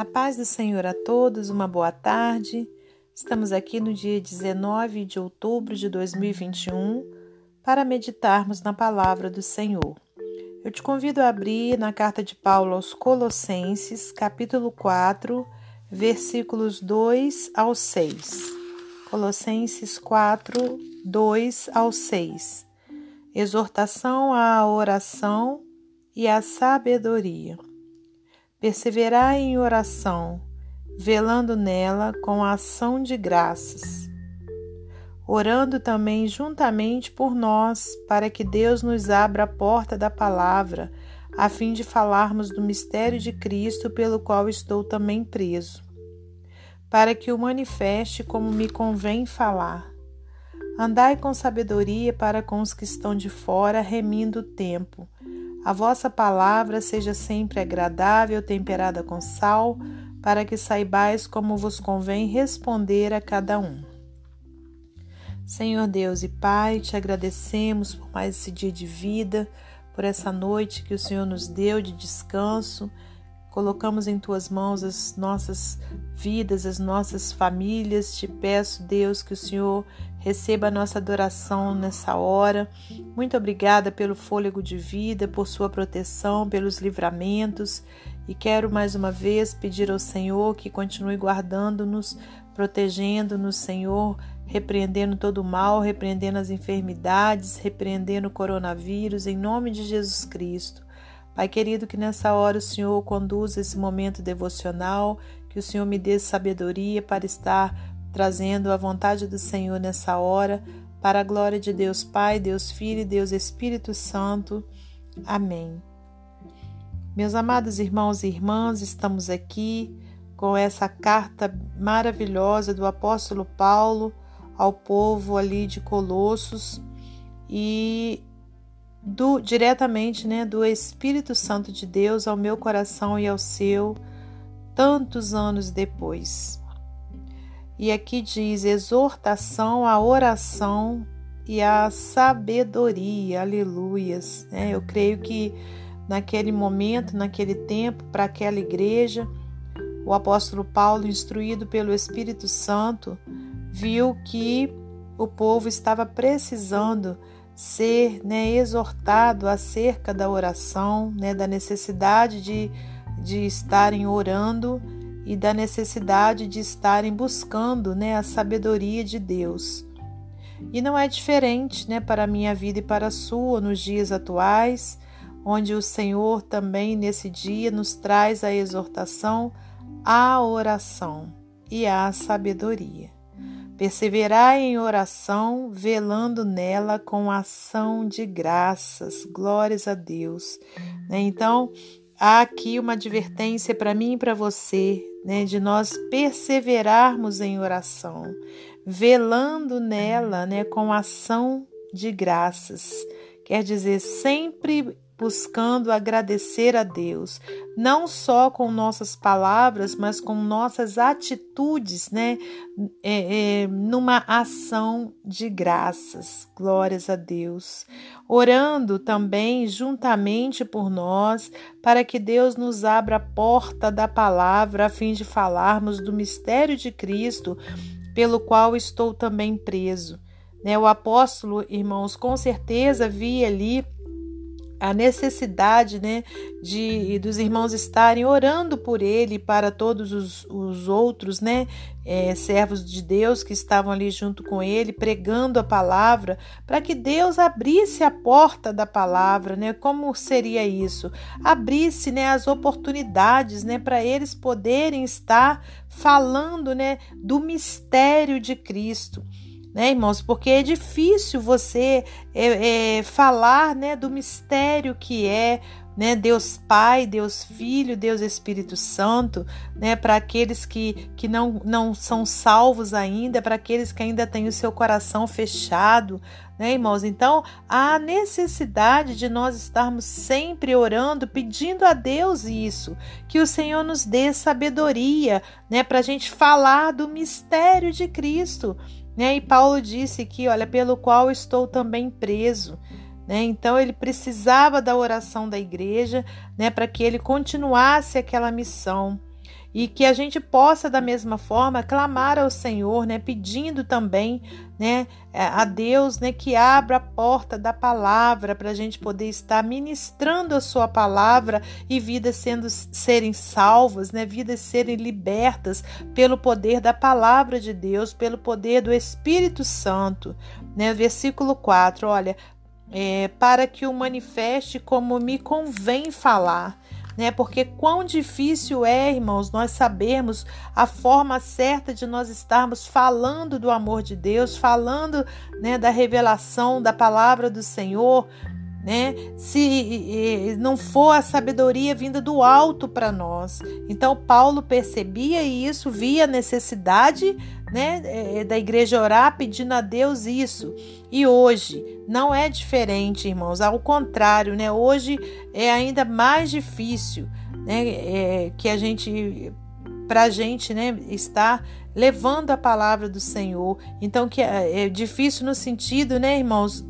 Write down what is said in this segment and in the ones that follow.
A paz do Senhor a todos, uma boa tarde. Estamos aqui no dia 19 de outubro de 2021 para meditarmos na palavra do Senhor. Eu te convido a abrir na carta de Paulo aos Colossenses, capítulo 4, versículos 2 ao 6. Colossenses 4, 2 ao 6. Exortação à oração e à sabedoria. Perseverai em oração, velando nela com a ação de graças, orando também juntamente por nós, para que Deus nos abra a porta da palavra, a fim de falarmos do mistério de Cristo, pelo qual estou também preso, para que o manifeste como me convém falar. Andai com sabedoria para com os que estão de fora, remindo o tempo a vossa palavra seja sempre agradável, temperada com sal, para que saibais como vos convém responder a cada um. Senhor Deus e Pai, te agradecemos por mais esse dia de vida, por essa noite que o Senhor nos deu de descanso. Colocamos em tuas mãos as nossas vidas, as nossas famílias. Te peço, Deus, que o Senhor receba a nossa adoração nessa hora. Muito obrigada pelo fôlego de vida, por sua proteção, pelos livramentos. E quero mais uma vez pedir ao Senhor que continue guardando-nos, protegendo-nos, Senhor, repreendendo todo o mal, repreendendo as enfermidades, repreendendo o coronavírus, em nome de Jesus Cristo. Pai querido, que nessa hora o Senhor conduza esse momento devocional, que o Senhor me dê sabedoria para estar trazendo a vontade do Senhor nessa hora, para a glória de Deus Pai, Deus Filho e Deus Espírito Santo. Amém. Meus amados irmãos e irmãs, estamos aqui com essa carta maravilhosa do apóstolo Paulo ao povo ali de Colossos e do diretamente, né, do Espírito Santo de Deus ao meu coração e ao seu tantos anos depois. E aqui diz exortação à oração e à sabedoria. Aleluias. Né? Eu creio que naquele momento, naquele tempo, para aquela igreja, o apóstolo Paulo, instruído pelo Espírito Santo, viu que o povo estava precisando ser né, exortado acerca da oração, né, da necessidade de, de estarem orando e da necessidade de estarem buscando né, a sabedoria de Deus. E não é diferente né, para a minha vida e para a sua nos dias atuais, onde o Senhor também nesse dia nos traz a exortação à oração e à sabedoria. Perseverai em oração, velando nela com ação de graças. Glórias a Deus. Né? Então, há aqui uma advertência para mim e para você, né, de nós perseverarmos em oração, velando nela, né, com ação de graças. Quer dizer, sempre buscando agradecer a Deus, não só com nossas palavras, mas com nossas atitudes, né? É, é, numa ação de graças. Glórias a Deus. Orando também juntamente por nós, para que Deus nos abra a porta da palavra, a fim de falarmos do mistério de Cristo, pelo qual estou também preso. Né? O apóstolo, irmãos, com certeza via ali a necessidade né, de dos irmãos estarem orando por ele para todos os, os outros né, é, servos de Deus que estavam ali junto com ele, pregando a palavra, para que Deus abrisse a porta da palavra, né? Como seria isso? Abrisse né, as oportunidades né, para eles poderem estar falando né, do mistério de Cristo né, irmãos? Porque é difícil você é, é, falar, né, do mistério que é, né, Deus Pai, Deus Filho, Deus Espírito Santo, né, para aqueles que, que não, não são salvos ainda, para aqueles que ainda têm o seu coração fechado, né, irmãos? Então, há necessidade de nós estarmos sempre orando, pedindo a Deus isso, que o Senhor nos dê sabedoria, né, para a gente falar do mistério de Cristo. Né? E Paulo disse que, olha, pelo qual estou também preso. Né? Então ele precisava da oração da igreja né, para que ele continuasse aquela missão. E que a gente possa da mesma forma clamar ao Senhor, né, pedindo também, né, a Deus, né, que abra a porta da palavra para a gente poder estar ministrando a sua palavra e vidas sendo serem salvas, né, vidas serem libertas pelo poder da palavra de Deus, pelo poder do Espírito Santo, né, versículo 4, olha, é, para que o manifeste como me convém falar né? Porque quão difícil é, irmãos, nós sabermos a forma certa de nós estarmos falando do amor de Deus, falando, né, da revelação da palavra do Senhor, né? Se não for a sabedoria vinda do alto para nós. Então Paulo percebia isso, via a necessidade, né, é, da igreja orar pedindo a Deus isso. E hoje não é diferente, irmãos. Ao contrário, né? Hoje é ainda mais difícil, né, é, que a gente para a gente, né, estar levando a palavra do Senhor. Então que é, é difícil no sentido, né, irmãos,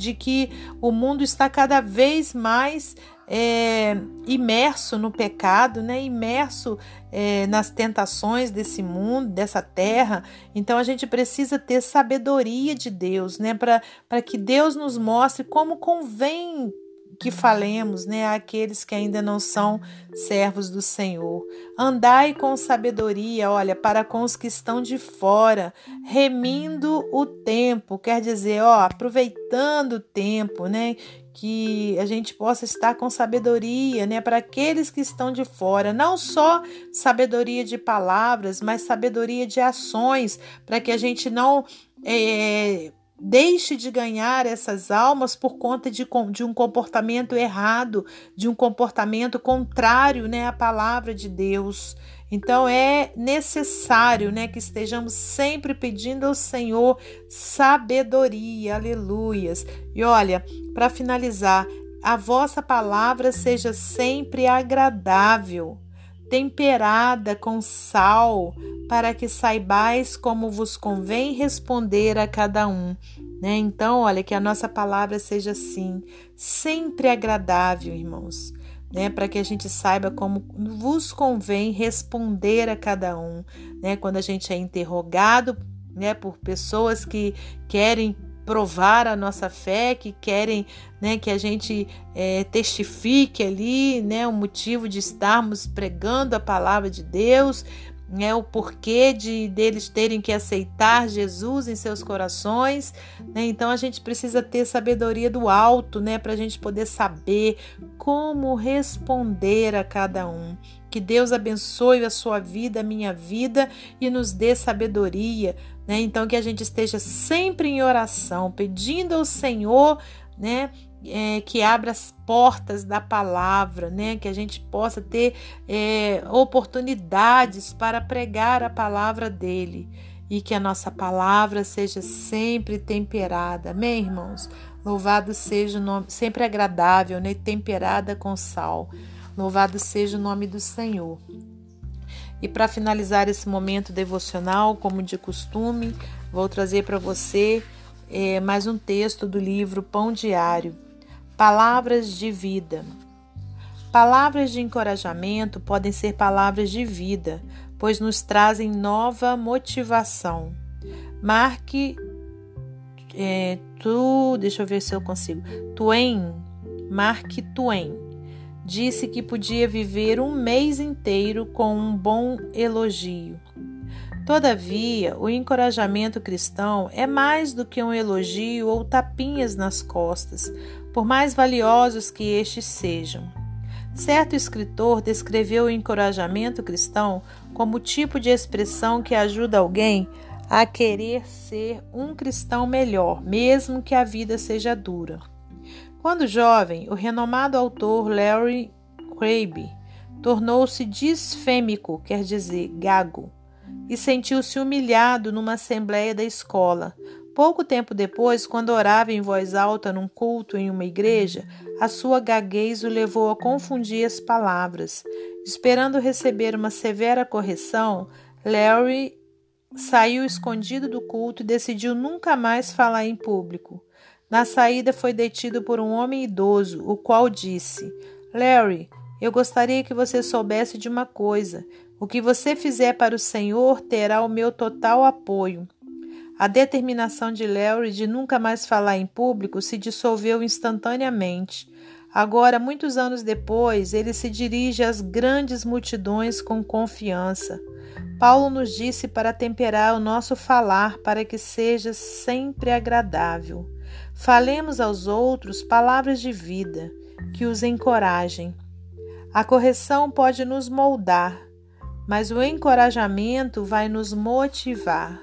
de que o mundo está cada vez mais é, imerso no pecado, né? imerso é, nas tentações desse mundo, dessa terra. Então a gente precisa ter sabedoria de Deus, né? para que Deus nos mostre como convém que falemos, né, àqueles que ainda não são servos do Senhor. Andai com sabedoria, olha, para com os que estão de fora, remindo o tempo, quer dizer, ó, aproveitando o tempo, né, que a gente possa estar com sabedoria, né, para aqueles que estão de fora, não só sabedoria de palavras, mas sabedoria de ações, para que a gente não é, Deixe de ganhar essas almas por conta de, de, um comportamento errado, de um comportamento contrário né, à palavra de Deus. Então é necessário né, que estejamos sempre pedindo ao Senhor sabedoria, aleluias. E olha, para finalizar, a vossa palavra seja sempre agradável temperada com sal, para que saibais como vos convém responder a cada um. Né? Então, olha, que a nossa palavra seja assim, sempre agradável, irmãos. Né, para que a gente saiba como vos convém responder a cada um, né, quando a gente é interrogado, né, por pessoas que querem provar a nossa fé, que querem né, que a gente é, testifique ali né, o motivo de estarmos pregando a palavra de Deus, né, o porquê de deles terem que aceitar Jesus em seus corações. Né? Então a gente precisa ter sabedoria do alto né, para a gente poder saber como responder a cada um. Que Deus abençoe a sua vida, a minha vida e nos dê sabedoria. Né? Então, que a gente esteja sempre em oração, pedindo ao Senhor né, é, que abra as portas da palavra, né? Que a gente possa ter é, oportunidades para pregar a palavra dele e que a nossa palavra seja sempre temperada, amém, irmãos? Louvado seja o nome, sempre agradável, né? Temperada com sal. Louvado seja o nome do Senhor. E para finalizar esse momento devocional, como de costume, vou trazer para você é, mais um texto do livro Pão Diário. Palavras de vida. Palavras de encorajamento podem ser palavras de vida, pois nos trazem nova motivação. Marque é, tu, deixa eu ver se eu consigo. Twain, Mark Twain disse que podia viver um mês inteiro com um bom elogio. Todavia, o encorajamento cristão é mais do que um elogio ou tapinhas nas costas, por mais valiosos que estes sejam. Certo escritor descreveu o encorajamento cristão como o tipo de expressão que ajuda alguém a querer ser um cristão melhor, mesmo que a vida seja dura. Quando jovem, o renomado autor Larry Crabb tornou-se disfêmico, quer dizer, gago, e sentiu-se humilhado numa assembleia da escola. Pouco tempo depois, quando orava em voz alta num culto em uma igreja, a sua gaguez o levou a confundir as palavras. Esperando receber uma severa correção, Larry saiu escondido do culto e decidiu nunca mais falar em público. Na saída, foi detido por um homem idoso, o qual disse: Larry, eu gostaria que você soubesse de uma coisa. O que você fizer para o Senhor terá o meu total apoio. A determinação de Larry de nunca mais falar em público se dissolveu instantaneamente. Agora, muitos anos depois, ele se dirige às grandes multidões com confiança. Paulo nos disse para temperar o nosso falar para que seja sempre agradável. Falemos aos outros palavras de vida que os encorajem. A correção pode nos moldar, mas o encorajamento vai nos motivar.